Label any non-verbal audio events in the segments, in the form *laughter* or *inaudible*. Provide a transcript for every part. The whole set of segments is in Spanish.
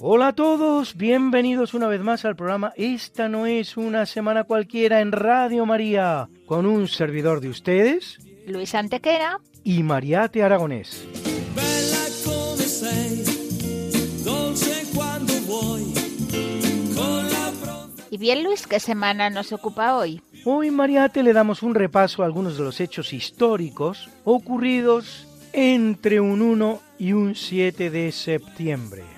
Hola a todos, bienvenidos una vez más al programa Esta no es una semana cualquiera en Radio María, con un servidor de ustedes Luis Antequera. y Mariate Aragonés. Y bien, Luis, ¿qué semana nos ocupa hoy? Hoy Mariate le damos un repaso a algunos de los hechos históricos ocurridos entre un 1 y un 7 de septiembre.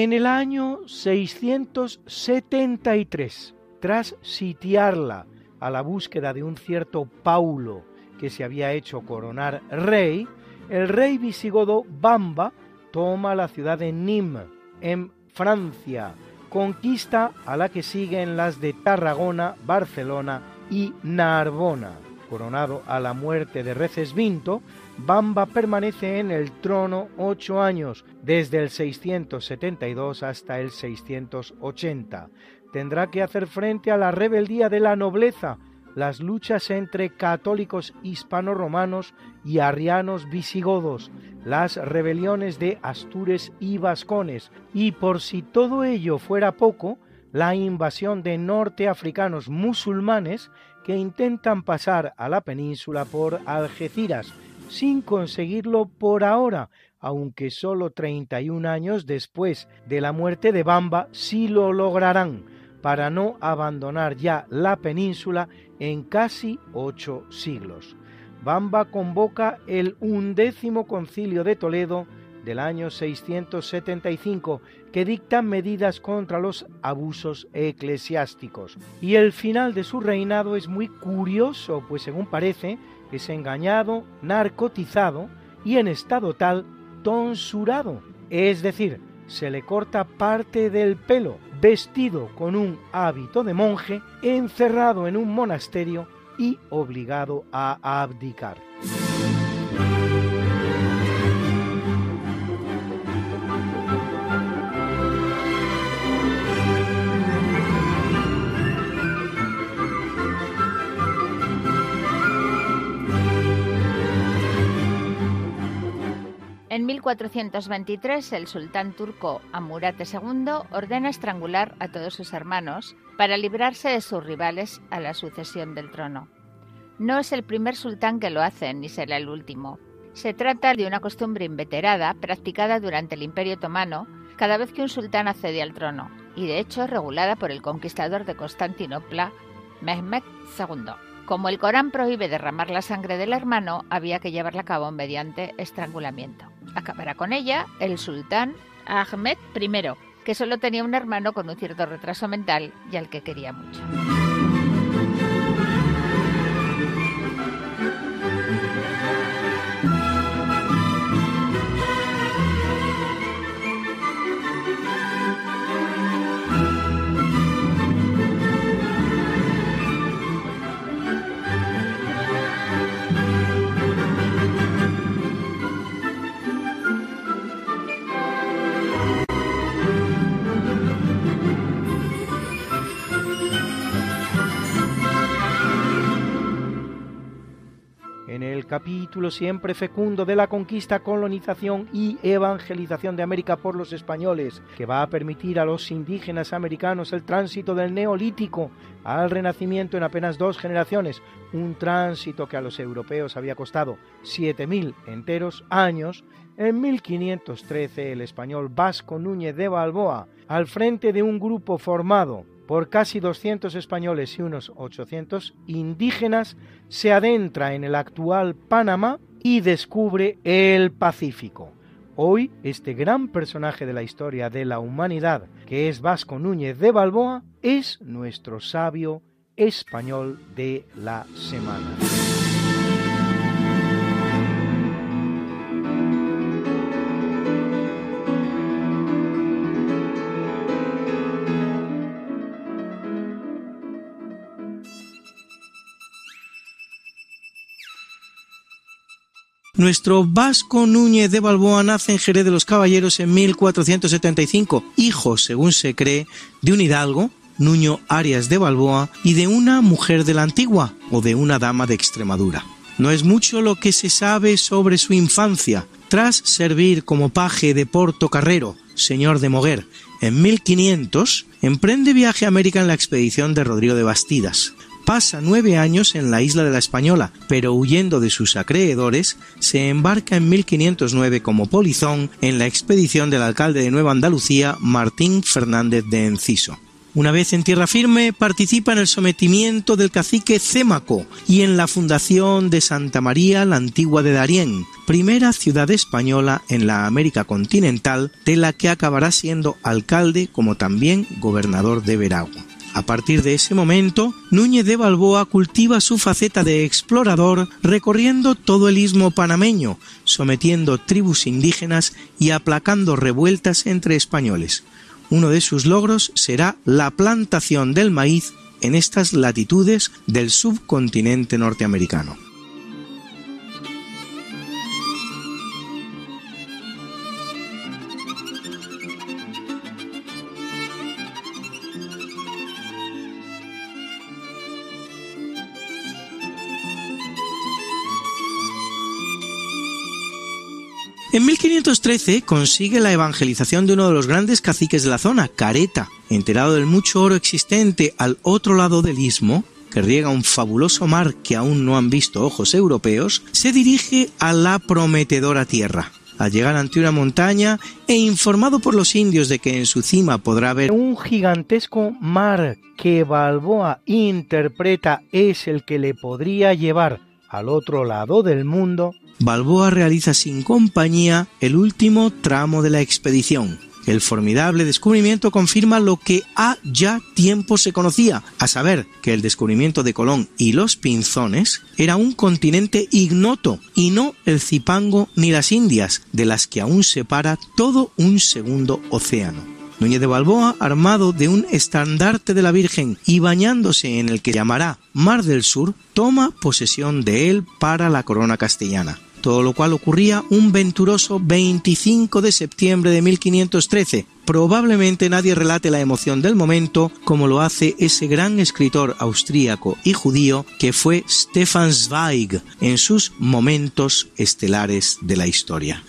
En el año 673, tras sitiarla a la búsqueda de un cierto Paulo que se había hecho coronar rey, el rey visigodo Bamba toma la ciudad de Nîmes, en Francia, conquista a la que siguen las de Tarragona, Barcelona y Narbona. Coronado a la muerte de Recesvinto, Bamba permanece en el trono ocho años, desde el 672 hasta el 680. Tendrá que hacer frente a la rebeldía de la nobleza, las luchas entre católicos hispano-romanos y arrianos visigodos, las rebeliones de Astures y Vascones, y por si todo ello fuera poco, la invasión de norteafricanos musulmanes que intentan pasar a la península por Algeciras, sin conseguirlo por ahora, aunque solo 31 años después de la muerte de Bamba sí lo lograrán, para no abandonar ya la península en casi ocho siglos. Bamba convoca el undécimo concilio de Toledo del año 675 que dicta medidas contra los abusos eclesiásticos. Y el final de su reinado es muy curioso, pues según parece, es engañado, narcotizado y en estado tal tonsurado, es decir, se le corta parte del pelo, vestido con un hábito de monje, encerrado en un monasterio y obligado a abdicar. En 1423, el sultán turco Amurate II ordena estrangular a todos sus hermanos para librarse de sus rivales a la sucesión del trono. No es el primer sultán que lo hace, ni será el último. Se trata de una costumbre inveterada practicada durante el Imperio Otomano cada vez que un sultán accede al trono, y de hecho regulada por el conquistador de Constantinopla, Mehmed II. Como el Corán prohíbe derramar la sangre del hermano, había que llevarla a cabo mediante estrangulamiento. Acabará con ella el sultán Ahmed I, que solo tenía un hermano con un cierto retraso mental y al que quería mucho. Capítulo siempre fecundo de la conquista, colonización y evangelización de América por los españoles, que va a permitir a los indígenas americanos el tránsito del neolítico al renacimiento en apenas dos generaciones, un tránsito que a los europeos había costado 7.000 enteros años, en 1513 el español Vasco Núñez de Balboa, al frente de un grupo formado por casi 200 españoles y unos 800 indígenas, se adentra en el actual Panamá y descubre el Pacífico. Hoy, este gran personaje de la historia de la humanidad, que es Vasco Núñez de Balboa, es nuestro sabio español de la semana. Nuestro Vasco Núñez de Balboa nace en Jerez de los Caballeros en 1475, hijo, según se cree, de un hidalgo, Nuño Arias de Balboa, y de una mujer de la antigua, o de una dama de Extremadura. No es mucho lo que se sabe sobre su infancia. Tras servir como paje de Porto Carrero, señor de Moguer, en 1500, emprende viaje a América en la expedición de Rodrigo de Bastidas pasa nueve años en la isla de la Española, pero huyendo de sus acreedores, se embarca en 1509 como polizón en la expedición del alcalde de Nueva Andalucía, Martín Fernández de Enciso. Una vez en tierra firme, participa en el sometimiento del cacique Cémaco y en la fundación de Santa María la Antigua de Darién, primera ciudad española en la América continental, de la que acabará siendo alcalde como también gobernador de Veragua. A partir de ese momento, Núñez de Balboa cultiva su faceta de explorador recorriendo todo el istmo panameño, sometiendo tribus indígenas y aplacando revueltas entre españoles. Uno de sus logros será la plantación del maíz en estas latitudes del subcontinente norteamericano. En 1513 consigue la evangelización de uno de los grandes caciques de la zona, Careta, enterado del mucho oro existente al otro lado del istmo, que riega un fabuloso mar que aún no han visto ojos europeos, se dirige a la prometedora tierra. Al llegar ante una montaña e informado por los indios de que en su cima podrá ver un gigantesco mar que Balboa interpreta es el que le podría llevar al otro lado del mundo, Balboa realiza sin compañía el último tramo de la expedición. El formidable descubrimiento confirma lo que ha ya tiempo se conocía, a saber que el descubrimiento de Colón y los Pinzones era un continente ignoto y no el Zipango ni las Indias, de las que aún separa todo un segundo océano. Núñez de Balboa, armado de un estandarte de la Virgen y bañándose en el que llamará Mar del Sur, toma posesión de él para la corona castellana. Todo lo cual ocurría un venturoso 25 de septiembre de 1513. Probablemente nadie relate la emoción del momento como lo hace ese gran escritor austríaco y judío que fue Stefan Zweig en sus momentos estelares de la historia.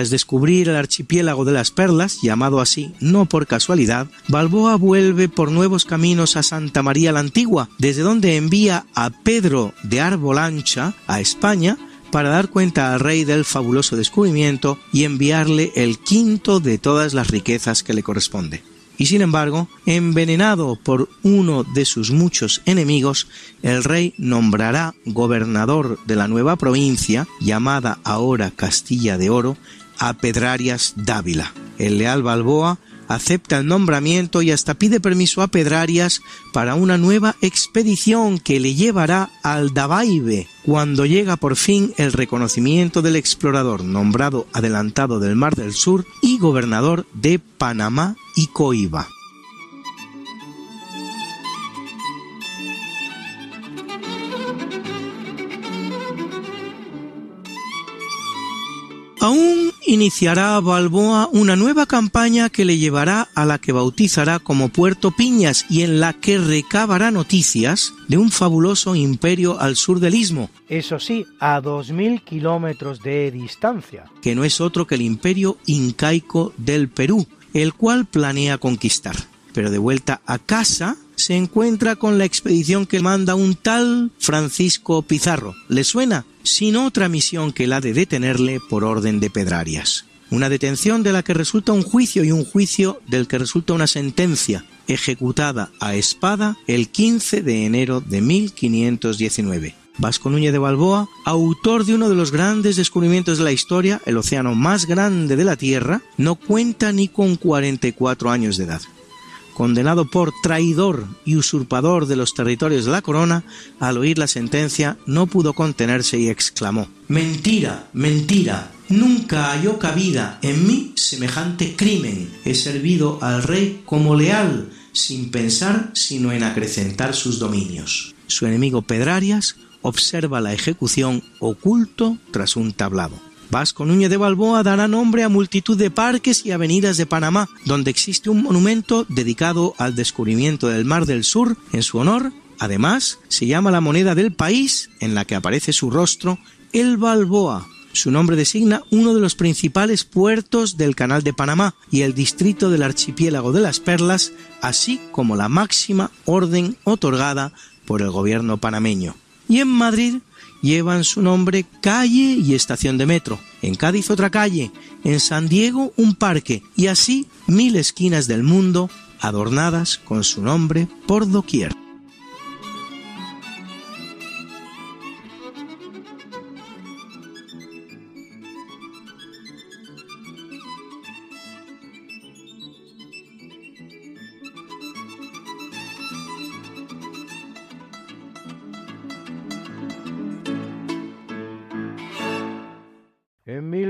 Tras descubrir el archipiélago de las Perlas, llamado así no por casualidad, Balboa vuelve por nuevos caminos a Santa María la Antigua, desde donde envía a Pedro de Arbolancha a España para dar cuenta al rey del fabuloso descubrimiento y enviarle el quinto de todas las riquezas que le corresponde. Y sin embargo, envenenado por uno de sus muchos enemigos, el rey nombrará gobernador de la nueva provincia, llamada ahora Castilla de Oro, a Pedrarias Dávila. El leal Balboa acepta el nombramiento y hasta pide permiso a Pedrarias para una nueva expedición que le llevará al Dabaibe, cuando llega por fin el reconocimiento del explorador nombrado adelantado del Mar del Sur y gobernador de Panamá y Coiba. Aún iniciará Balboa una nueva campaña que le llevará a la que bautizará como Puerto Piñas y en la que recabará noticias de un fabuloso imperio al sur del istmo. Eso sí, a 2.000 kilómetros de distancia. Que no es otro que el imperio incaico del Perú, el cual planea conquistar. Pero de vuelta a casa, se encuentra con la expedición que manda un tal Francisco Pizarro. ¿Le suena? Sin otra misión que la de detenerle por orden de Pedrarias. Una detención de la que resulta un juicio y un juicio del que resulta una sentencia, ejecutada a espada el 15 de enero de 1519. Vasco Núñez de Balboa, autor de uno de los grandes descubrimientos de la historia, el océano más grande de la Tierra, no cuenta ni con 44 años de edad condenado por traidor y usurpador de los territorios de la corona, al oír la sentencia no pudo contenerse y exclamó Mentira, mentira, nunca halló cabida en mí semejante crimen. He servido al rey como leal, sin pensar sino en acrecentar sus dominios. Su enemigo Pedrarias observa la ejecución oculto tras un tablado. Vasco Núñez de Balboa dará nombre a multitud de parques y avenidas de Panamá, donde existe un monumento dedicado al descubrimiento del Mar del Sur en su honor. Además, se llama la moneda del país, en la que aparece su rostro, el Balboa. Su nombre designa uno de los principales puertos del Canal de Panamá y el distrito del archipiélago de las Perlas, así como la máxima orden otorgada por el gobierno panameño. Y en Madrid llevan su nombre calle y estación de metro. En Cádiz otra calle, en San Diego un parque y así mil esquinas del mundo adornadas con su nombre por doquier.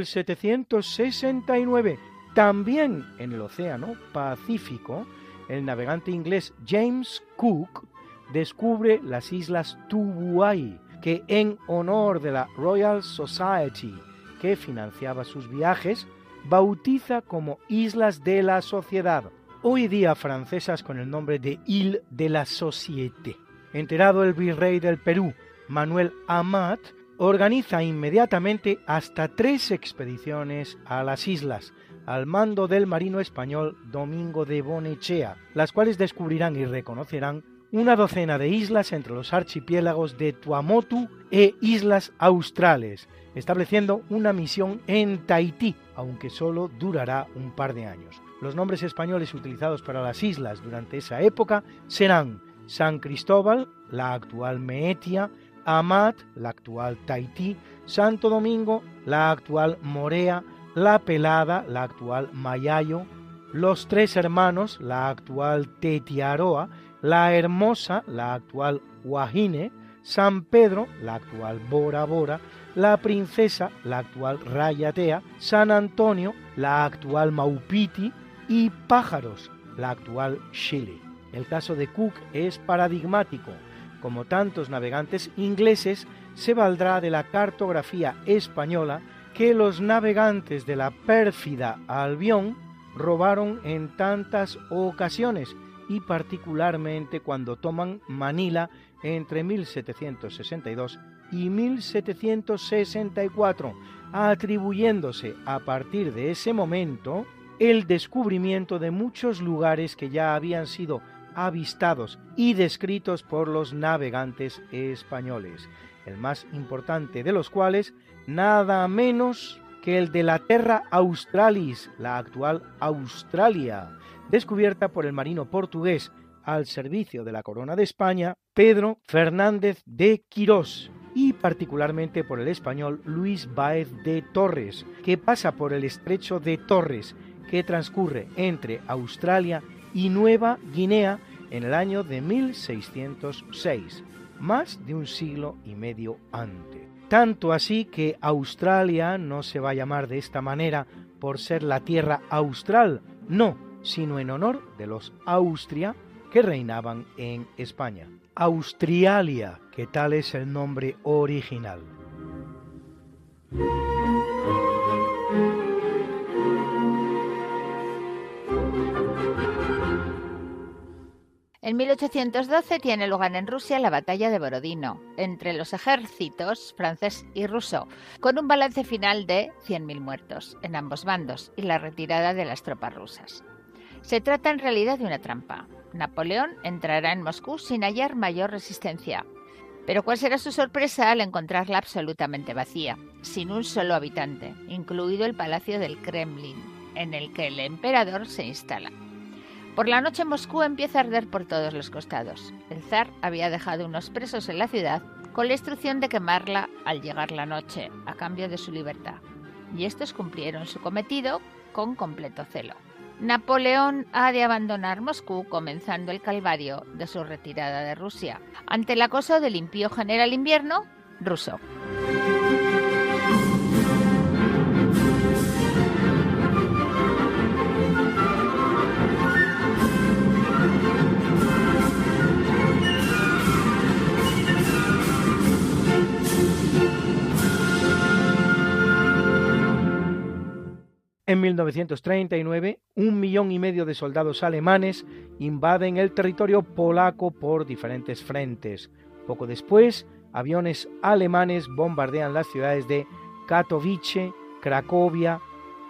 1769, también en el Océano Pacífico, el navegante inglés James Cook descubre las islas Tubuai, que en honor de la Royal Society que financiaba sus viajes, bautiza como Islas de la Sociedad, hoy día francesas con el nombre de Ile de la Société. Enterado el virrey del Perú, Manuel Amat, organiza inmediatamente hasta tres expediciones a las islas, al mando del marino español Domingo de Bonechea, las cuales descubrirán y reconocerán una docena de islas entre los archipiélagos de Tuamotu e Islas Australes, estableciendo una misión en Tahití, aunque solo durará un par de años. Los nombres españoles utilizados para las islas durante esa época serán San Cristóbal, la actual Meetia, Amat, la actual Tahití, Santo Domingo, la actual Morea, La Pelada, la actual Mayayo, Los Tres Hermanos, la actual Tetiaroa, La Hermosa, la actual Guajine, San Pedro, la actual Bora Bora, La Princesa, la actual Rayatea, San Antonio, la actual Maupiti y Pájaros, la actual Chile. El caso de Cook es paradigmático como tantos navegantes ingleses, se valdrá de la cartografía española que los navegantes de la pérfida Albión robaron en tantas ocasiones y particularmente cuando toman Manila entre 1762 y 1764, atribuyéndose a partir de ese momento el descubrimiento de muchos lugares que ya habían sido avistados y descritos por los navegantes españoles, el más importante de los cuales nada menos que el de la Terra Australis, la actual Australia, descubierta por el marino portugués al servicio de la Corona de España, Pedro Fernández de Quirós, y particularmente por el español Luis Báez de Torres, que pasa por el estrecho de Torres, que transcurre entre Australia Nueva Guinea en el año de 1606, más de un siglo y medio antes. Tanto así que Australia no se va a llamar de esta manera por ser la tierra austral, no, sino en honor de los Austria que reinaban en España. Australia, que tal es el nombre original. En 1812 tiene lugar en Rusia la batalla de Borodino entre los ejércitos francés y ruso, con un balance final de 100.000 muertos en ambos bandos y la retirada de las tropas rusas. Se trata en realidad de una trampa. Napoleón entrará en Moscú sin hallar mayor resistencia. Pero ¿cuál será su sorpresa al encontrarla absolutamente vacía, sin un solo habitante, incluido el palacio del Kremlin, en el que el emperador se instala? Por la noche Moscú empieza a arder por todos los costados. El zar había dejado unos presos en la ciudad con la instrucción de quemarla al llegar la noche, a cambio de su libertad. Y estos cumplieron su cometido con completo celo. Napoleón ha de abandonar Moscú comenzando el calvario de su retirada de Rusia, ante el acoso del impío general invierno ruso. En 1939, un millón y medio de soldados alemanes invaden el territorio polaco por diferentes frentes. Poco después, aviones alemanes bombardean las ciudades de Katowice, Cracovia,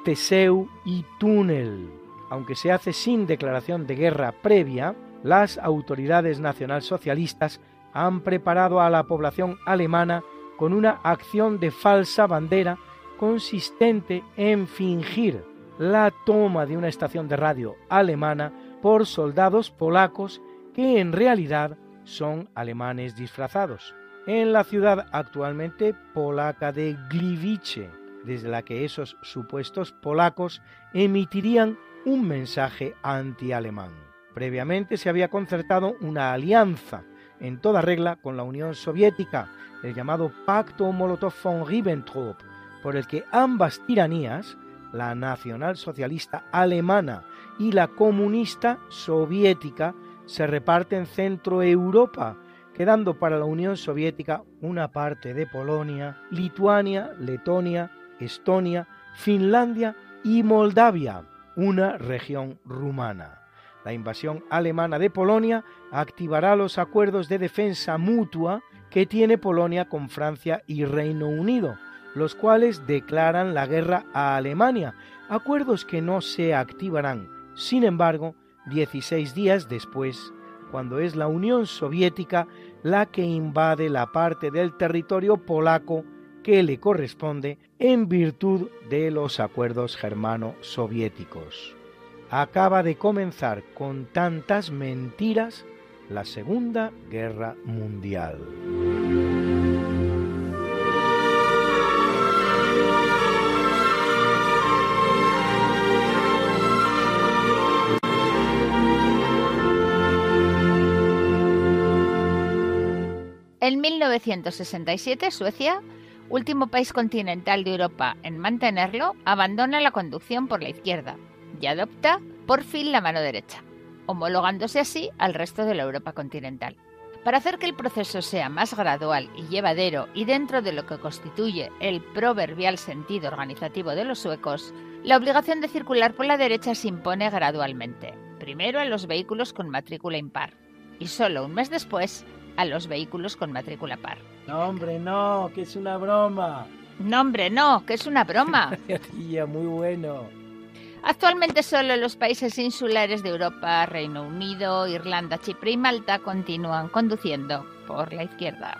Teseu y Túnel. Aunque se hace sin declaración de guerra previa, las autoridades nacionalsocialistas han preparado a la población alemana con una acción de falsa bandera consistente en fingir la toma de una estación de radio alemana por soldados polacos que en realidad son alemanes disfrazados, en la ciudad actualmente polaca de Gliwice, desde la que esos supuestos polacos emitirían un mensaje anti-alemán. Previamente se había concertado una alianza en toda regla con la Unión Soviética, el llamado Pacto Molotov-von Ribbentrop, por el que ambas tiranías, la nacionalsocialista alemana y la comunista soviética, se reparten Centro Europa, quedando para la Unión Soviética una parte de Polonia, Lituania, Letonia, Estonia, Finlandia y Moldavia, una región rumana. La invasión alemana de Polonia activará los acuerdos de defensa mutua que tiene Polonia con Francia y Reino Unido, los cuales declaran la guerra a Alemania, acuerdos que no se activarán, sin embargo, 16 días después, cuando es la Unión Soviética la que invade la parte del territorio polaco que le corresponde en virtud de los acuerdos germano-soviéticos. Acaba de comenzar con tantas mentiras la Segunda Guerra Mundial. En 1967, Suecia, último país continental de Europa en mantenerlo, abandona la conducción por la izquierda y adopta por fin la mano derecha, homologándose así al resto de la Europa continental. Para hacer que el proceso sea más gradual y llevadero y dentro de lo que constituye el proverbial sentido organizativo de los suecos, la obligación de circular por la derecha se impone gradualmente, primero a los vehículos con matrícula impar y solo un mes después a los vehículos con matrícula par. No, hombre, no, que es una broma. No, hombre, no, que es una broma. *laughs* Tía, muy bueno. Actualmente solo los países insulares de Europa, Reino Unido, Irlanda, Chipre y Malta continúan conduciendo por la izquierda.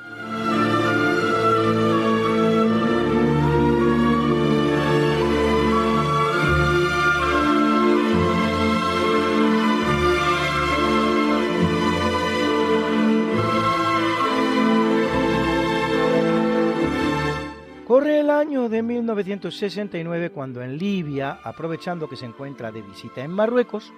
Corre el año de 1969 cuando en Libia, aprovechando que se encuentra de visita en Marruecos,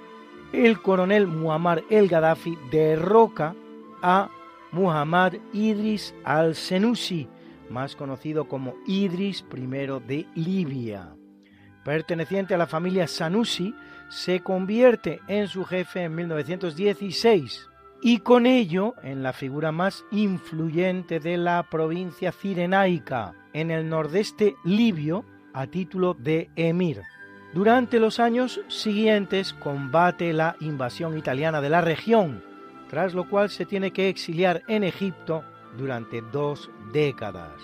el coronel Muammar el Gaddafi derroca a Muhammad Idris al-Senussi, más conocido como Idris I de Libia. Perteneciente a la familia Sanusi, se convierte en su jefe en 1916 y con ello en la figura más influyente de la provincia cirenaica, en el nordeste libio, a título de emir. Durante los años siguientes combate la invasión italiana de la región, tras lo cual se tiene que exiliar en Egipto durante dos décadas.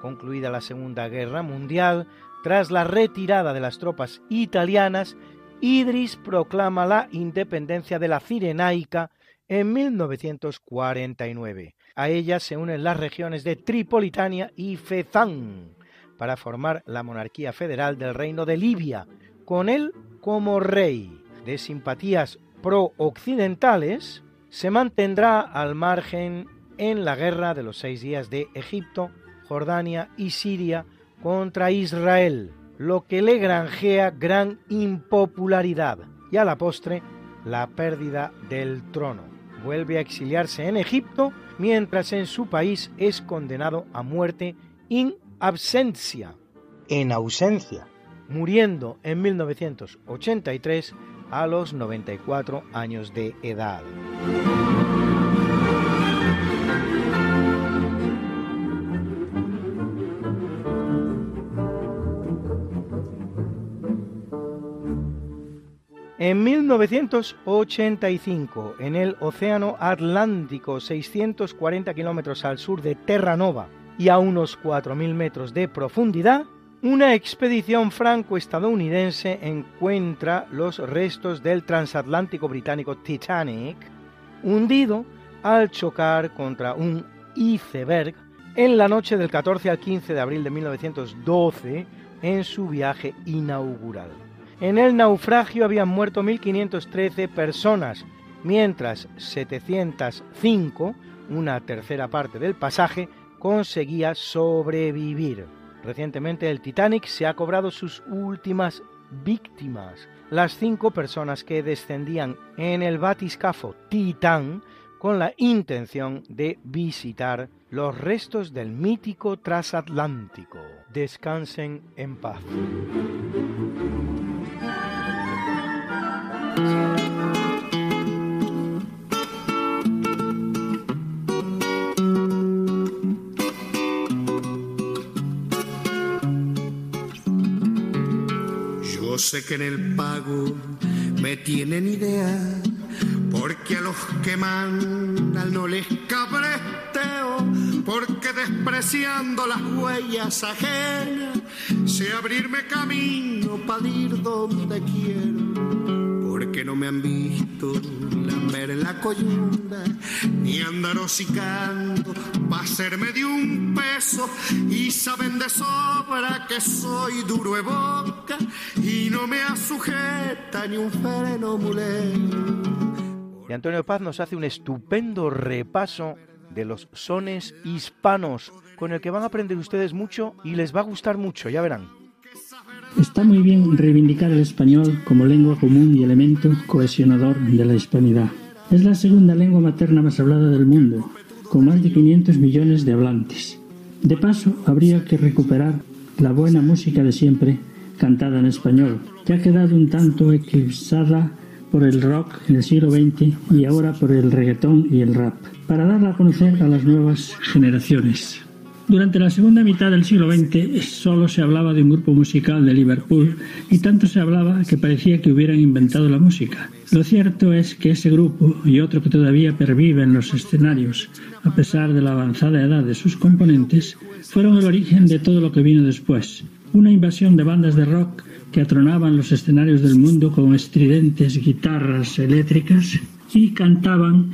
Concluida la Segunda Guerra Mundial, tras la retirada de las tropas italianas, Idris proclama la independencia de la Cirenaica en 1949. A ella se unen las regiones de Tripolitania y Fezán para formar la monarquía federal del Reino de Libia, con él como rey. De simpatías pro-occidentales, se mantendrá al margen en la guerra de los seis días de Egipto, Jordania y Siria contra Israel, lo que le granjea gran impopularidad y a la postre la pérdida del trono. Vuelve a exiliarse en Egipto mientras en su país es condenado a muerte in absentia, en ausencia, muriendo en 1983 a los 94 años de edad. En 1985, en el Océano Atlántico, 640 kilómetros al sur de Terranova y a unos 4.000 metros de profundidad, una expedición franco-estadounidense encuentra los restos del transatlántico británico Titanic hundido al chocar contra un iceberg en la noche del 14 al 15 de abril de 1912 en su viaje inaugural. En el naufragio habían muerto 1.513 personas, mientras 705, una tercera parte del pasaje, conseguía sobrevivir. Recientemente el Titanic se ha cobrado sus últimas víctimas, las cinco personas que descendían en el batiscafo Titán con la intención de visitar los restos del mítico transatlántico. Descansen en paz. Yo sé que en el pago me tienen idea, porque a los que mandan no les cabresteo, porque despreciando las huellas ajenas, sé abrirme camino para ir donde quiero, porque no me han visto lamber la coyunda, ni andar hocicando va a serme de un peso, y saben de sobra que soy duro de boca, y no me asujeta ni un freno mulero. Y Antonio Paz nos hace un estupendo repaso de los sones hispanos, con el que van a aprender ustedes mucho y les va a gustar mucho, ya verán. Está muy bien reivindicar el español como lengua común y elemento cohesionador de la hispanidad. Es la segunda lengua materna más hablada del mundo, con más de 500 millones de hablantes. De paso, habría que recuperar la buena música de siempre cantada en español, que ha quedado un tanto eclipsada por el rock en el siglo XX y ahora por el reggaetón y el rap, para darla a conocer a las nuevas generaciones. Durante la segunda mitad del siglo XX solo se hablaba de un grupo musical de Liverpool y tanto se hablaba que parecía que hubieran inventado la música. Lo cierto es que ese grupo y otro que todavía pervive en los escenarios, a pesar de la avanzada edad de sus componentes, fueron el origen de todo lo que vino después. Una invasión de bandas de rock que atronaban los escenarios del mundo con estridentes guitarras eléctricas y cantaban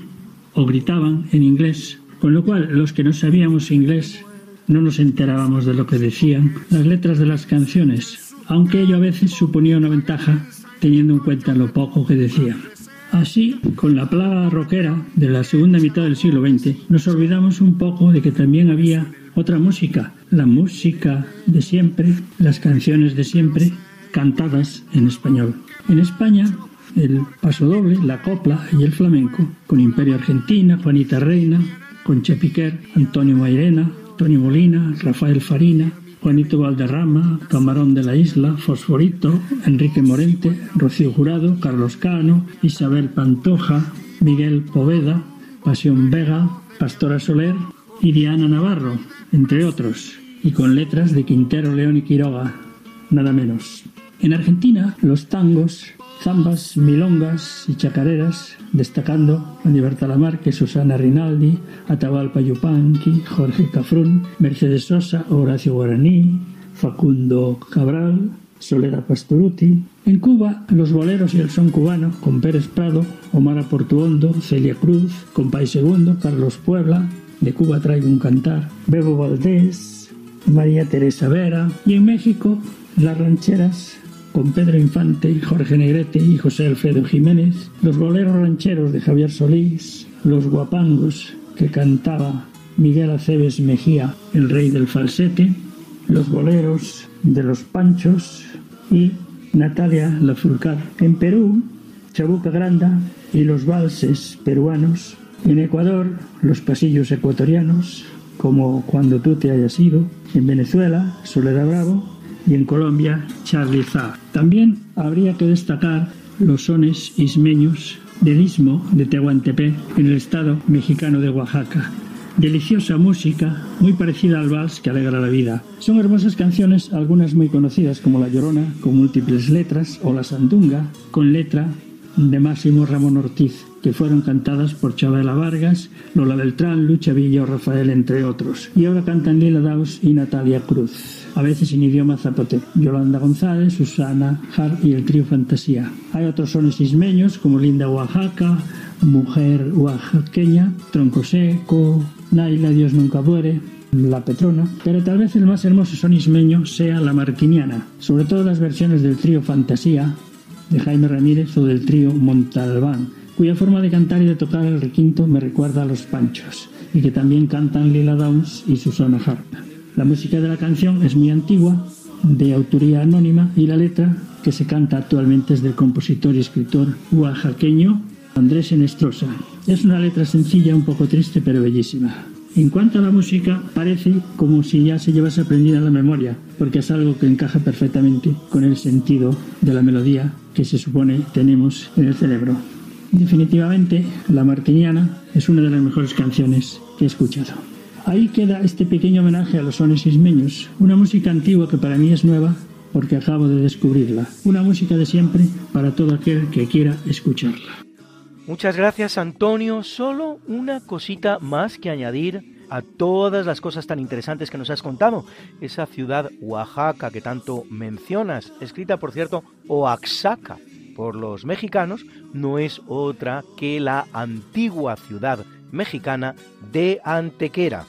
o gritaban en inglés, con lo cual los que no sabíamos inglés no nos enterábamos de lo que decían las letras de las canciones, aunque ello a veces suponía una ventaja teniendo en cuenta lo poco que decían. Así, con la plaga rockera de la segunda mitad del siglo XX, nos olvidamos un poco de que también había otra música, la música de siempre, las canciones de siempre, cantadas en español. En España, el pasodoble, la copla y el flamenco, con Imperio Argentina, Juanita Reina, Concha Piquer, Antonio Mairena, Tony Molina, Rafael Farina, Juanito Valderrama, Camarón de la Isla, Fosforito, Enrique Morente, Rocío Jurado, Carlos Cano, Isabel Pantoja, Miguel Poveda, Pasión Vega, Pastora Soler y Diana Navarro, entre otros, y con letras de Quintero, León y Quiroga, nada menos. En Argentina, los tangos zambas, milongas y chacareras, destacando Aníbal Talamarque, Susana Rinaldi, Atahualpa Yupanqui, Jorge Cafrún, Mercedes Sosa, Horacio Guaraní, Facundo Cabral, Soledad Pastoruti. En Cuba, los boleros y el son cubano, con Pérez Prado, Omar Portuondo, Celia Cruz, Compay Segundo, Carlos Puebla, de Cuba traigo un cantar, Bebo Valdés, María Teresa Vera, y en México, las rancheras con Pedro Infante, Jorge Negrete y José Alfredo Jiménez, los boleros rancheros de Javier Solís, los guapangos que cantaba Miguel Aceves Mejía, el rey del falsete, los boleros de los Panchos y Natalia Lafourcade. En Perú, Chabuca Granda y los valses peruanos. En Ecuador, los pasillos ecuatorianos, como Cuando tú te hayas ido. En Venezuela, Soledad Bravo. Y en Colombia, Charlie Zah. También habría que destacar los sones ismeños del istmo de Tehuantepec en el estado mexicano de Oaxaca, Deliciosa música, muy parecida al vals que alegra la vida. Son hermosas canciones, algunas muy conocidas como La Llorona, con múltiples letras, o La Sandunga, con letra de Máximo Ramón Ortiz, que fueron cantadas por Chabela Vargas, Lola Beltrán, Lucha Villa o Rafael, entre otros. Y ahora cantan Lila Daus y Natalia Cruz, a veces en idioma zapote. Yolanda González, Susana Hart y el trío Fantasía. Hay otros sones ismeños como Linda Oaxaca, Mujer Oaxaqueña, Tronco Seco, Naila, Dios nunca muere, La Petrona, pero tal vez el más hermoso son ismeño sea La Marquiniana, sobre todo las versiones del trío Fantasía de Jaime Ramírez o del trío Montalbán, cuya forma de cantar y de tocar el requinto me recuerda a los Panchos, y que también cantan Lila Downs y Susana Harp. La música de la canción es muy antigua, de autoría anónima, y la letra que se canta actualmente es del compositor y escritor oaxaqueño Andrés Enestrosa. Es una letra sencilla, un poco triste, pero bellísima. En cuanto a la música, parece como si ya se llevase aprendida en la memoria, porque es algo que encaja perfectamente con el sentido de la melodía que se supone tenemos en el cerebro. Definitivamente, La Martiniana es una de las mejores canciones que he escuchado. Ahí queda este pequeño homenaje a los sones ismeños, una música antigua que para mí es nueva porque acabo de descubrirla, una música de siempre para todo aquel que quiera escucharla. Muchas gracias Antonio. Solo una cosita más que añadir a todas las cosas tan interesantes que nos has contado. Esa ciudad Oaxaca que tanto mencionas, escrita por cierto Oaxaca por los mexicanos, no es otra que la antigua ciudad mexicana de Antequera,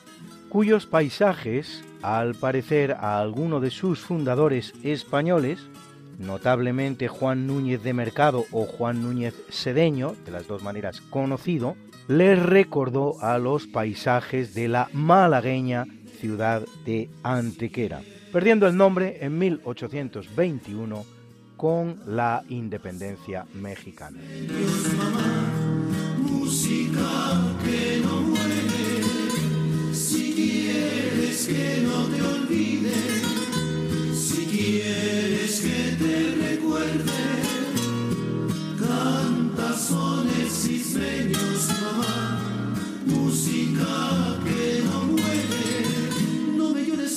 cuyos paisajes, al parecer a alguno de sus fundadores españoles, notablemente Juan Núñez de Mercado o Juan Núñez Sedeño, de las dos maneras conocido, les recordó a los paisajes de la malagueña ciudad de Antequera, perdiendo el nombre en 1821 con la independencia mexicana. que no te olvides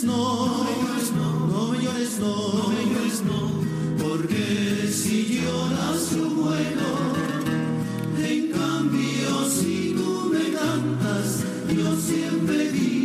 llores, no, no me llores, no, no me llores, no, porque si lloras yo muero. En cambio, si tú me cantas, yo siempre vivo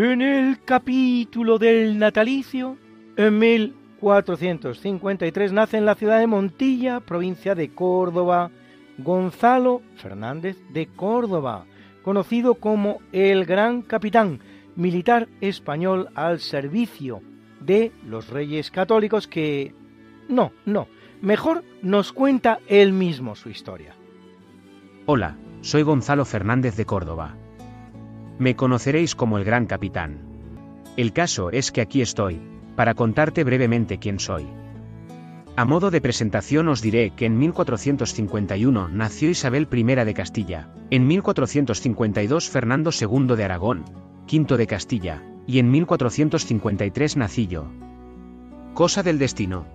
En el capítulo del natalicio, en 1453 nace en la ciudad de Montilla, provincia de Córdoba, Gonzalo Fernández de Córdoba, conocido como el Gran Capitán, militar español al servicio de los reyes católicos que... No, no, mejor nos cuenta él mismo su historia. Hola, soy Gonzalo Fernández de Córdoba. Me conoceréis como el Gran Capitán. El caso es que aquí estoy, para contarte brevemente quién soy. A modo de presentación os diré que en 1451 nació Isabel I de Castilla, en 1452 Fernando II de Aragón, V de Castilla, y en 1453 nací yo. Cosa del destino.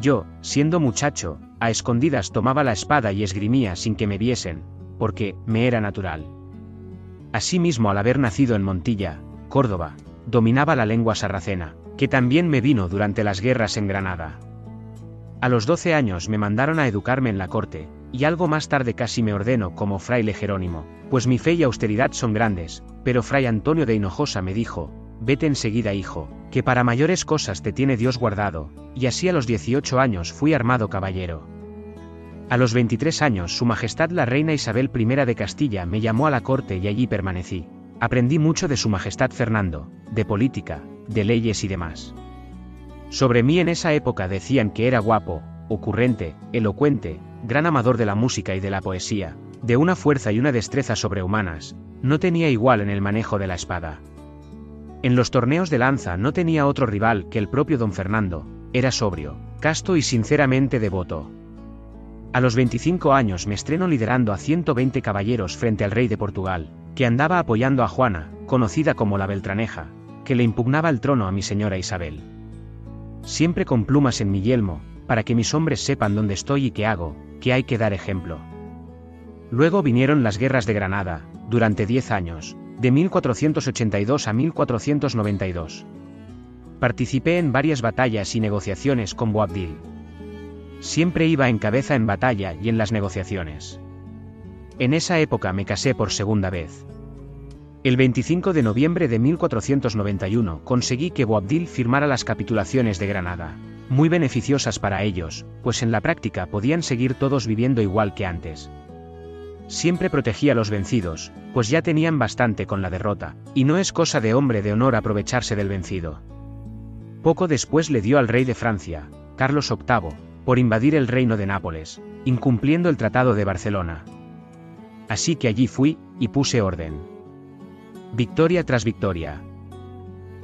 Yo, siendo muchacho, a escondidas tomaba la espada y esgrimía sin que me viesen, porque me era natural. Asimismo, al haber nacido en Montilla, Córdoba, dominaba la lengua sarracena, que también me vino durante las guerras en Granada. A los 12 años me mandaron a educarme en la corte, y algo más tarde casi me ordeno como fraile Jerónimo, pues mi fe y austeridad son grandes, pero fray Antonio de Hinojosa me dijo, vete enseguida hijo, que para mayores cosas te tiene Dios guardado, y así a los 18 años fui armado caballero. A los 23 años Su Majestad la Reina Isabel I de Castilla me llamó a la corte y allí permanecí. Aprendí mucho de Su Majestad Fernando, de política, de leyes y demás. Sobre mí en esa época decían que era guapo, ocurrente, elocuente, gran amador de la música y de la poesía, de una fuerza y una destreza sobrehumanas, no tenía igual en el manejo de la espada. En los torneos de lanza no tenía otro rival que el propio don Fernando, era sobrio, casto y sinceramente devoto. A los 25 años me estreno liderando a 120 caballeros frente al rey de Portugal, que andaba apoyando a Juana, conocida como la Beltraneja, que le impugnaba el trono a mi señora Isabel siempre con plumas en mi yelmo, para que mis hombres sepan dónde estoy y qué hago, que hay que dar ejemplo. Luego vinieron las guerras de Granada, durante diez años, de 1482 a 1492. Participé en varias batallas y negociaciones con Boabdil. Siempre iba en cabeza en batalla y en las negociaciones. En esa época me casé por segunda vez. El 25 de noviembre de 1491 conseguí que Boabdil firmara las capitulaciones de Granada, muy beneficiosas para ellos, pues en la práctica podían seguir todos viviendo igual que antes. Siempre protegía a los vencidos, pues ya tenían bastante con la derrota, y no es cosa de hombre de honor aprovecharse del vencido. Poco después le dio al rey de Francia, Carlos VIII, por invadir el reino de Nápoles, incumpliendo el Tratado de Barcelona. Así que allí fui, y puse orden. Victoria tras victoria.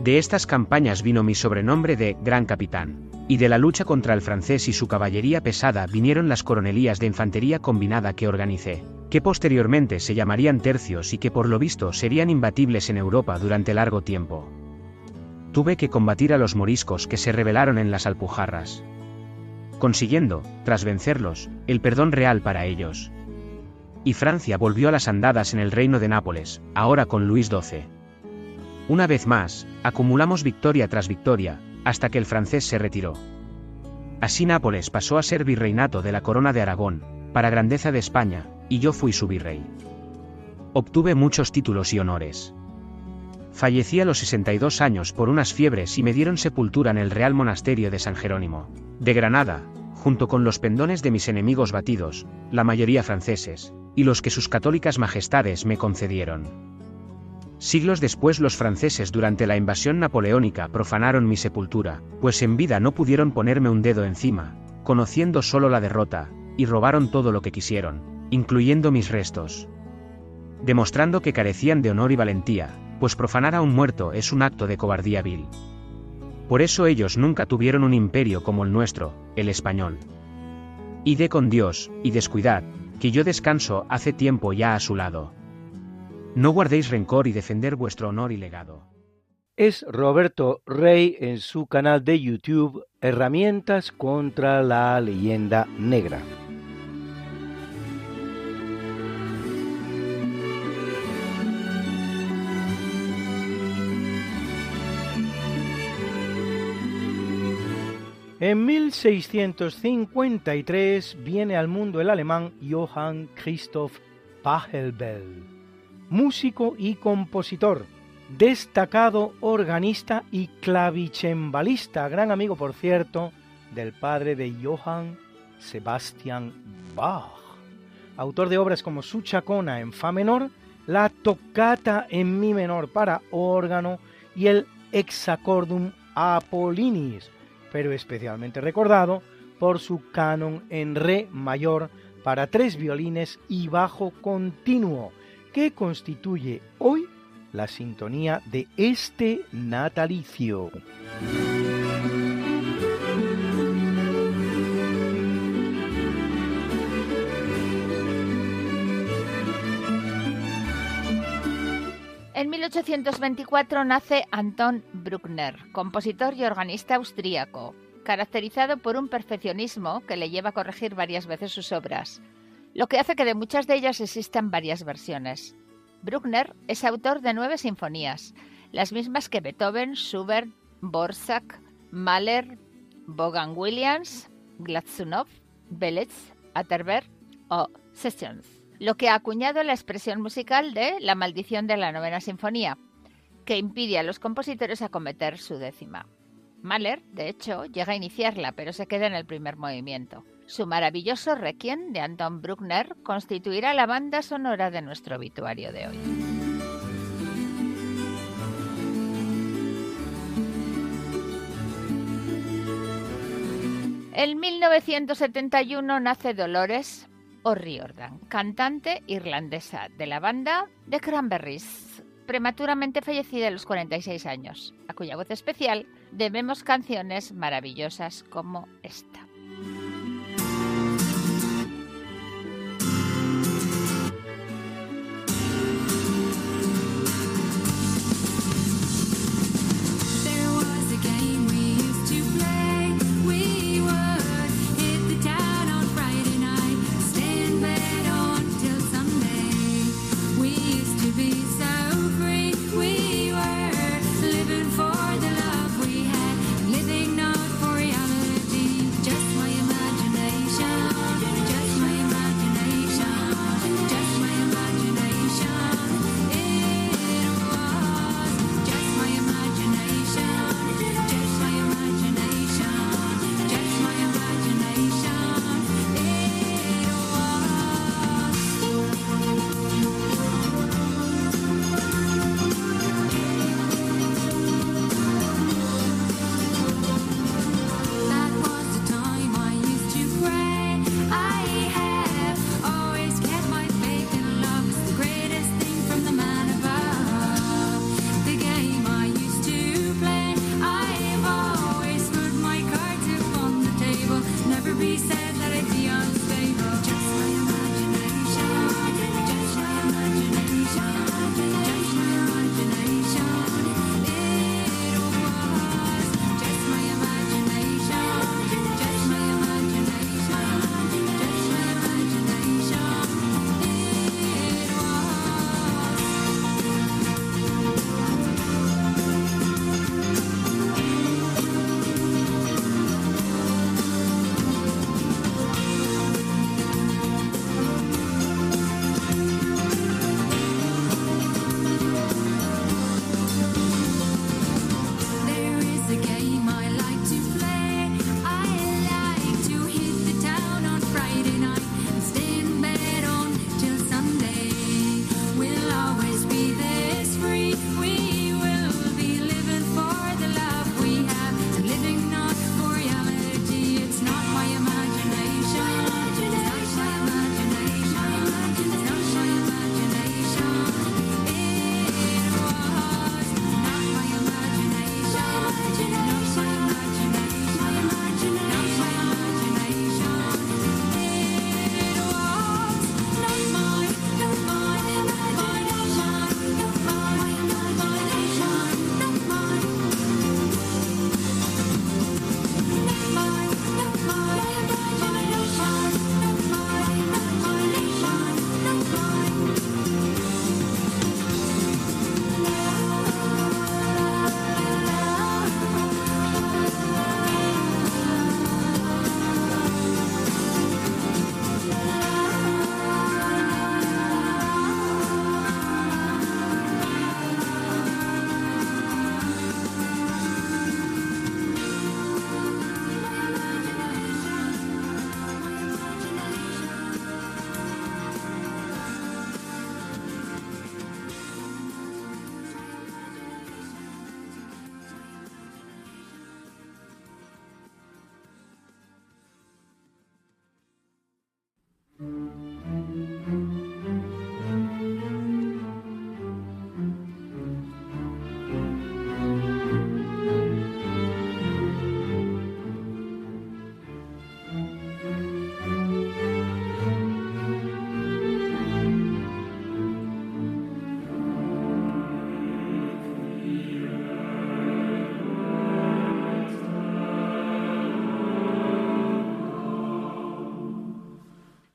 De estas campañas vino mi sobrenombre de Gran Capitán, y de la lucha contra el francés y su caballería pesada vinieron las coronelías de infantería combinada que organicé, que posteriormente se llamarían tercios y que por lo visto serían imbatibles en Europa durante largo tiempo. Tuve que combatir a los moriscos que se rebelaron en las Alpujarras, consiguiendo, tras vencerlos, el perdón real para ellos y Francia volvió a las andadas en el reino de Nápoles, ahora con Luis XII. Una vez más, acumulamos victoria tras victoria, hasta que el francés se retiró. Así Nápoles pasó a ser virreinato de la corona de Aragón, para grandeza de España, y yo fui su virrey. Obtuve muchos títulos y honores. Fallecí a los 62 años por unas fiebres y me dieron sepultura en el Real Monasterio de San Jerónimo, de Granada, junto con los pendones de mis enemigos batidos, la mayoría franceses, y los que sus católicas majestades me concedieron. Siglos después los franceses durante la invasión napoleónica profanaron mi sepultura, pues en vida no pudieron ponerme un dedo encima, conociendo solo la derrota, y robaron todo lo que quisieron, incluyendo mis restos. Demostrando que carecían de honor y valentía, pues profanar a un muerto es un acto de cobardía vil. Por eso ellos nunca tuvieron un imperio como el nuestro, el español. Ide con Dios, y descuidad, que yo descanso hace tiempo ya a su lado. No guardéis rencor y defender vuestro honor y legado. Es Roberto Rey en su canal de YouTube Herramientas contra la leyenda negra. En 1653 viene al mundo el alemán Johann Christoph Pachelbel, músico y compositor, destacado organista y clavicembalista, gran amigo, por cierto, del padre de Johann Sebastian Bach, autor de obras como Su Chacona en Fa menor, la Toccata en Mi menor para órgano y el Hexacordum Apollinis, pero especialmente recordado por su canon en Re mayor para tres violines y bajo continuo, que constituye hoy la sintonía de este natalicio. En 1824 nace Anton Bruckner, compositor y organista austríaco, caracterizado por un perfeccionismo que le lleva a corregir varias veces sus obras, lo que hace que de muchas de ellas existan varias versiones. Bruckner es autor de nueve sinfonías, las mismas que Beethoven, Schubert, Borsak, Mahler, Bogan Williams, Glazunov, Belitz, Atterberg o Sessions lo que ha acuñado la expresión musical de La maldición de la novena sinfonía, que impide a los compositores acometer su décima. Mahler, de hecho, llega a iniciarla, pero se queda en el primer movimiento. Su maravilloso Requiem de Anton Bruckner constituirá la banda sonora de nuestro obituario de hoy. En 1971 nace Dolores O'Riordan, cantante irlandesa de la banda The Cranberries, prematuramente fallecida a los 46 años, a cuya voz especial debemos canciones maravillosas como esta.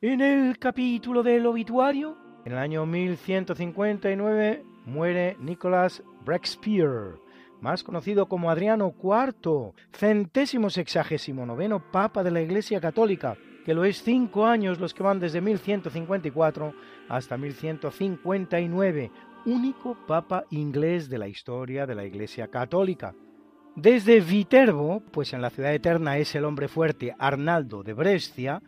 En el capítulo del obituario, en el año 1159 muere Nicholas Breakspere, más conocido como Adriano IV, centésimo sexagésimo noveno Papa de la Iglesia Católica, que lo es cinco años los que van desde 1154 hasta 1159, único Papa inglés de la historia de la Iglesia Católica. Desde Viterbo, pues en la ciudad eterna es el hombre fuerte Arnaldo de Brescia,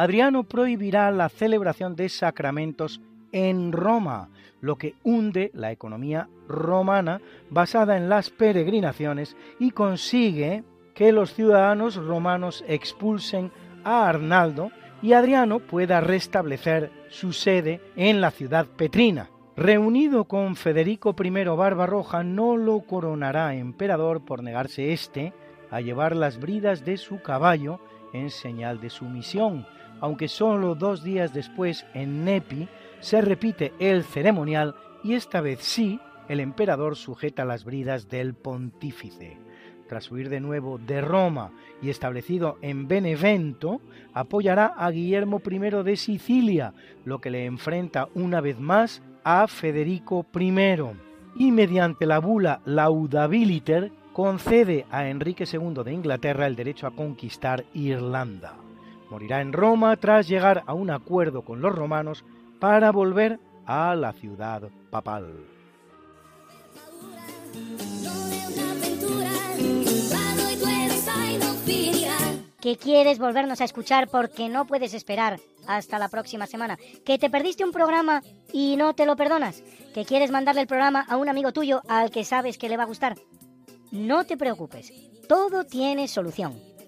Adriano prohibirá la celebración de sacramentos en Roma, lo que hunde la economía romana basada en las peregrinaciones y consigue que los ciudadanos romanos expulsen a Arnaldo y Adriano pueda restablecer su sede en la ciudad petrina. Reunido con Federico I Barbarroja, no lo coronará emperador por negarse éste a llevar las bridas de su caballo en señal de sumisión, aunque solo dos días después, en Nepi, se repite el ceremonial y esta vez sí, el emperador sujeta las bridas del pontífice. Tras huir de nuevo de Roma y establecido en Benevento, apoyará a Guillermo I de Sicilia, lo que le enfrenta una vez más a Federico I, y mediante la bula Laudabiliter concede a Enrique II de Inglaterra el derecho a conquistar Irlanda. Morirá en Roma tras llegar a un acuerdo con los romanos para volver a la ciudad papal. que quieres volvernos a escuchar porque no puedes esperar hasta la próxima semana, que te perdiste un programa y no te lo perdonas, que quieres mandarle el programa a un amigo tuyo al que sabes que le va a gustar. No te preocupes, todo tiene solución.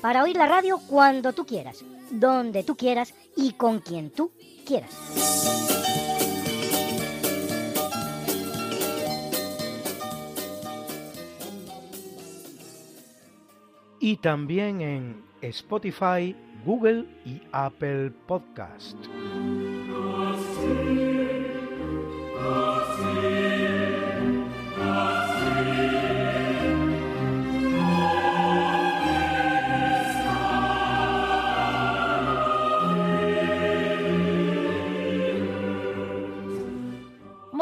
Para oír la radio cuando tú quieras, donde tú quieras y con quien tú quieras. Y también en Spotify, Google y Apple Podcast.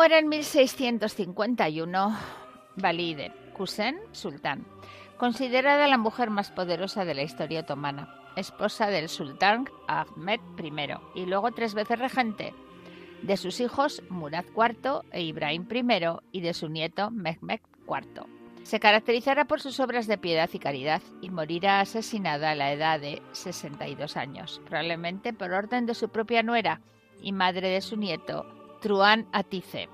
Muere en 1651 Valide, Kusen Sultán, considerada la mujer más poderosa de la historia otomana, esposa del sultán Ahmed I y luego tres veces regente, de sus hijos Murad IV e Ibrahim I y de su nieto Mehmed IV. Se caracterizará por sus obras de piedad y caridad y morirá asesinada a la edad de 62 años, probablemente por orden de su propia nuera y madre de su nieto Truán Atice.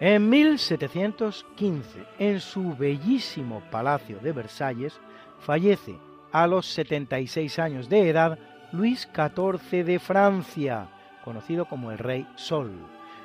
En 1715, en su bellísimo palacio de Versalles, fallece a los 76 años de edad Luis XIV de Francia, conocido como el Rey Sol,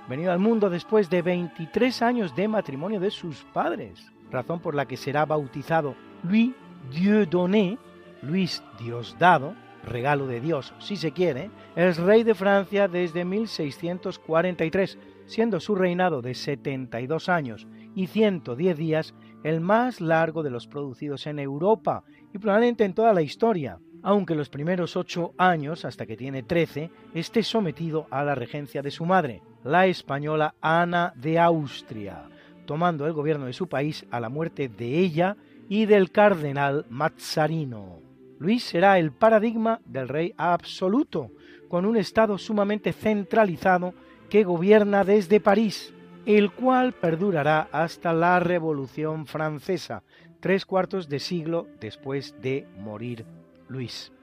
venido al mundo después de 23 años de matrimonio de sus padres, razón por la que será bautizado Louis Dieudonné Luis Diosdado, regalo de Dios si se quiere, es rey de Francia desde 1643, siendo su reinado de 72 años y 110 días el más largo de los producidos en Europa y probablemente en toda la historia, aunque los primeros ocho años, hasta que tiene 13, esté sometido a la regencia de su madre, la española Ana de Austria, tomando el gobierno de su país a la muerte de ella y del cardenal Mazzarino. Luis será el paradigma del rey absoluto, con un Estado sumamente centralizado que gobierna desde París, el cual perdurará hasta la Revolución Francesa, tres cuartos de siglo después de morir Luis.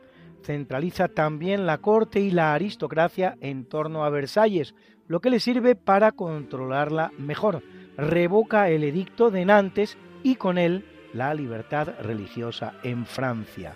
Centraliza también la corte y la aristocracia en torno a Versalles, lo que le sirve para controlarla mejor. Revoca el edicto de Nantes y con él la libertad religiosa en Francia.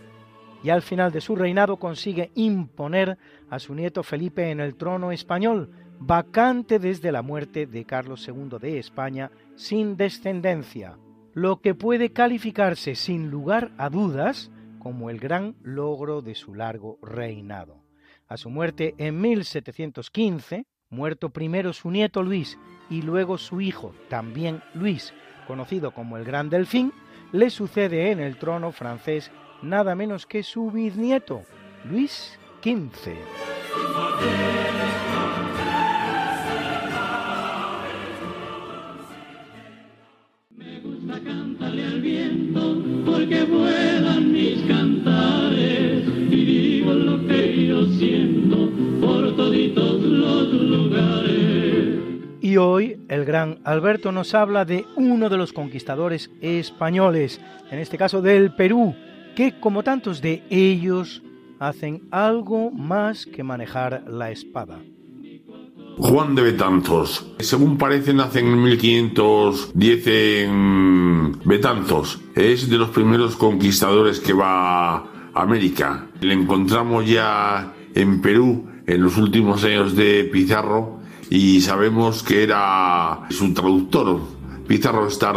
Y al final de su reinado consigue imponer a su nieto Felipe en el trono español, vacante desde la muerte de Carlos II de España sin descendencia, lo que puede calificarse sin lugar a dudas como el gran logro de su largo reinado. A su muerte en 1715, muerto primero su nieto Luis y luego su hijo, también Luis, conocido como el Gran Delfín, le sucede en el trono francés nada menos que su bisnieto, Luis XV. porque vuelan mis cantares y digo lo que yo siento por toditos los lugares. Y hoy el gran Alberto nos habla de uno de los conquistadores españoles, en este caso del Perú, que como tantos de ellos hacen algo más que manejar la espada. Juan de Betanzos. Según parece, nace en 1510 en Betanzos. Es de los primeros conquistadores que va a América. Le encontramos ya en Perú en los últimos años de Pizarro y sabemos que era su traductor. Pizarro está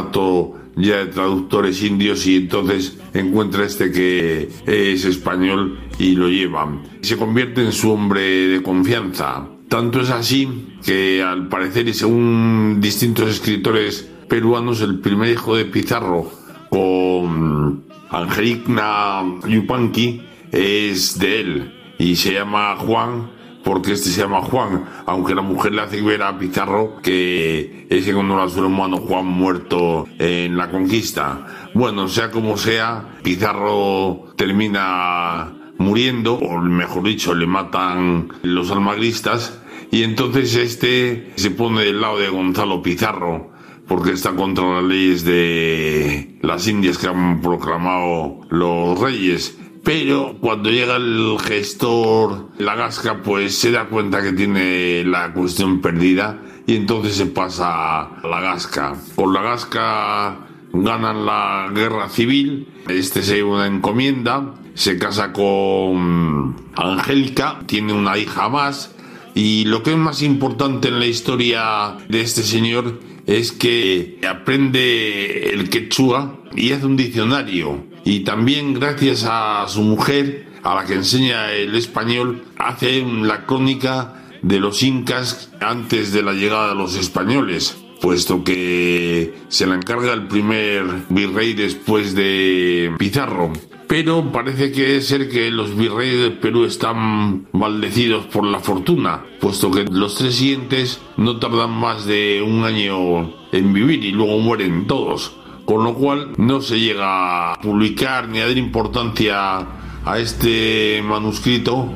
ya de traductores indios y entonces encuentra este que es español y lo lleva. Se convierte en su hombre de confianza. Tanto es así que al parecer y según distintos escritores peruanos el primer hijo de Pizarro con Angelina Yupanqui es de él y se llama Juan porque este se llama Juan, aunque la mujer le hace ver a Pizarro que es en honor a su hermano Juan muerto en la conquista. Bueno, sea como sea, Pizarro termina muriendo, o mejor dicho, le matan los almagristas y entonces este se pone del lado de Gonzalo Pizarro, porque está contra las leyes de las Indias que han proclamado los reyes. Pero cuando llega el gestor, la gasca, pues se da cuenta que tiene la cuestión perdida y entonces se pasa a la gasca. Con la gasca ganan la guerra civil, este se lleva una encomienda, se casa con Angélica, tiene una hija más y lo que es más importante en la historia de este señor es que aprende el quechua y hace un diccionario. Y también gracias a su mujer, a la que enseña el español, hace la crónica de los incas antes de la llegada de los españoles puesto que se la encarga el primer virrey después de Pizarro. Pero parece que ser que los virreyes del Perú están maldecidos por la fortuna, puesto que los tres siguientes no tardan más de un año en vivir y luego mueren todos, con lo cual no se llega a publicar ni a dar importancia a este manuscrito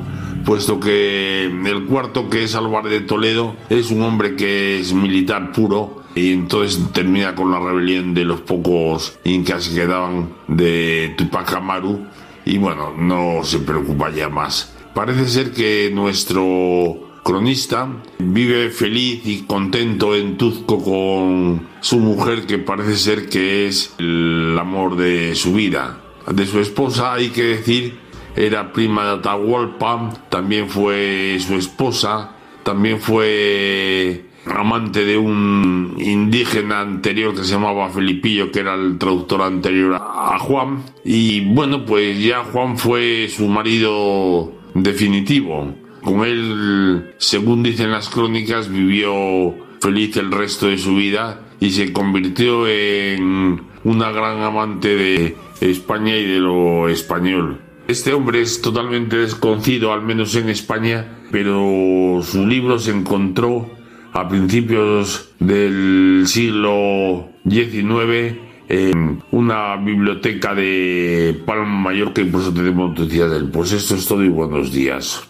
puesto que el cuarto que es Álvarez de Toledo es un hombre que es militar puro y entonces termina con la rebelión de los pocos incas que quedaban de Tupac Amaru y bueno, no se preocupa ya más. Parece ser que nuestro cronista vive feliz y contento en Tuzco con su mujer que parece ser que es el amor de su vida. De su esposa hay que decir era prima de Atahualpa, también fue su esposa, también fue amante de un indígena anterior que se llamaba Felipillo, que era el traductor anterior a Juan. Y bueno, pues ya Juan fue su marido definitivo. Con él, según dicen las crónicas, vivió feliz el resto de su vida y se convirtió en una gran amante de España y de lo español. Este hombre es totalmente desconocido, al menos en España, pero su libro se encontró a principios del siglo XIX en una biblioteca de Palma Mallorca y por eso tenemos noticias de él. Pues esto es todo y buenos días.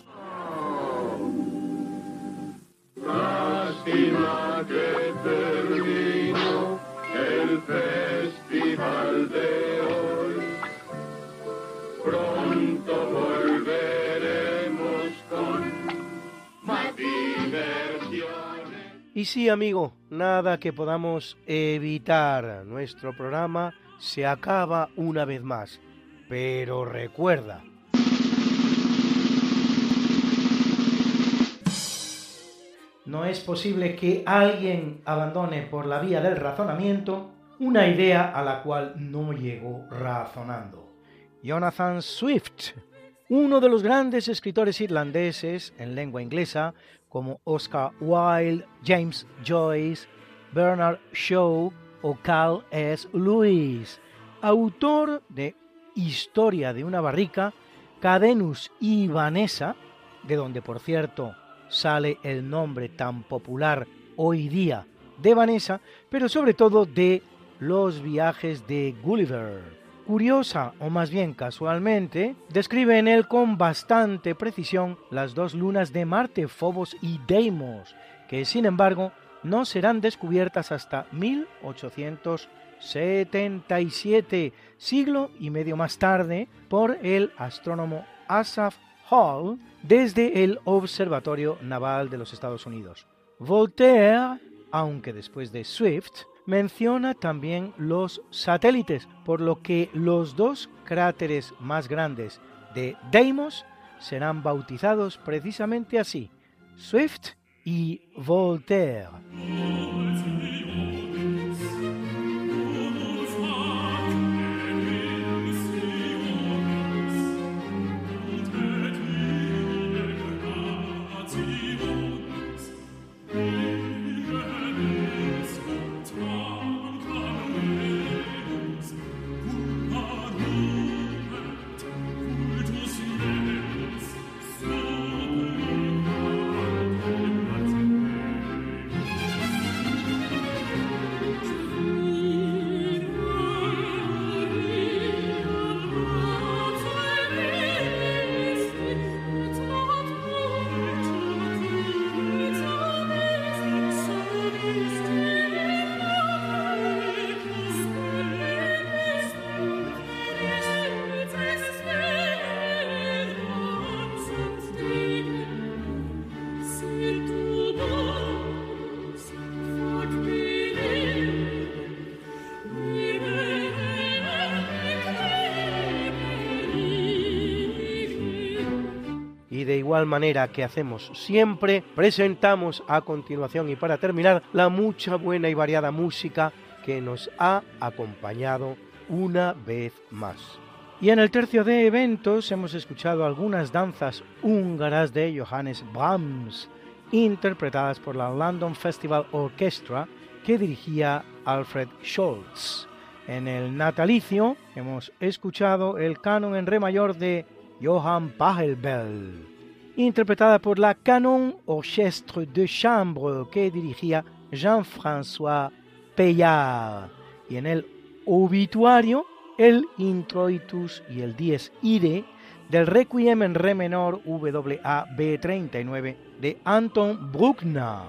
Y sí, amigo, nada que podamos evitar. Nuestro programa se acaba una vez más. Pero recuerda, no es posible que alguien abandone por la vía del razonamiento una idea a la cual no llegó razonando. Jonathan Swift, uno de los grandes escritores irlandeses en lengua inglesa, como Oscar Wilde, James Joyce, Bernard Shaw o Carl S. Lewis, autor de Historia de una barrica, Cadenus y Vanessa, de donde por cierto sale el nombre tan popular hoy día de Vanessa, pero sobre todo de los viajes de Gulliver. Curiosa, o más bien casualmente, describe en él con bastante precisión las dos lunas de Marte, Phobos y Deimos, que sin embargo no serán descubiertas hasta 1877, siglo y medio más tarde, por el astrónomo Asaph Hall desde el Observatorio Naval de los Estados Unidos. Voltaire, aunque después de Swift, menciona también los satélites, por lo que los dos cráteres más grandes de Deimos serán bautizados precisamente así, Swift y Voltaire. De igual manera que hacemos siempre, presentamos a continuación y para terminar la mucha buena y variada música que nos ha acompañado una vez más. Y en el tercio de eventos hemos escuchado algunas danzas húngaras de Johannes Brahms, interpretadas por la London Festival Orchestra que dirigía Alfred Scholz. En el natalicio hemos escuchado el canon en re mayor de Johann Pachelbel interpretada por la Canon Orchestre de Chambre que dirigía Jean-François Payard. Y en el obituario, el introitus y el dies ire del Requiem en Re menor WAB 39 de Anton Bruckner,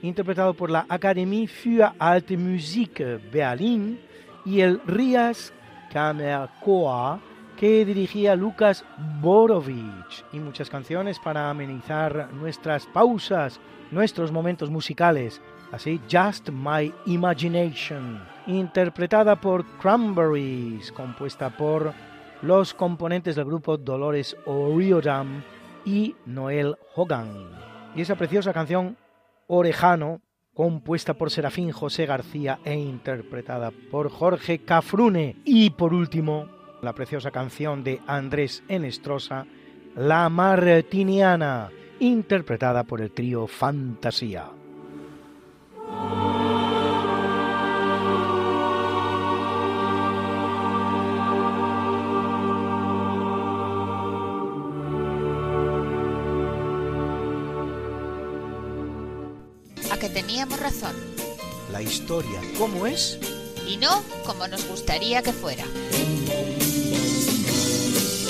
interpretado por la Académie für Alte Musik Berlin y el Rias Kammerchor que dirigía Lucas Borovich y muchas canciones para amenizar nuestras pausas, nuestros momentos musicales, así Just My Imagination, interpretada por Cranberries, compuesta por los componentes del grupo Dolores O'Riordan y Noel Hogan. Y esa preciosa canción Orejano, compuesta por Serafín José García e interpretada por Jorge Cafrune. Y por último, la preciosa canción de Andrés Enestrosa, La Martiniana, interpretada por el trío Fantasía. A que teníamos razón. La historia, ¿cómo es? Y no como nos gustaría que fuera.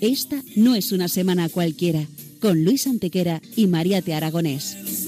Esta no es una semana cualquiera, con Luis Antequera y María Te Aragonés.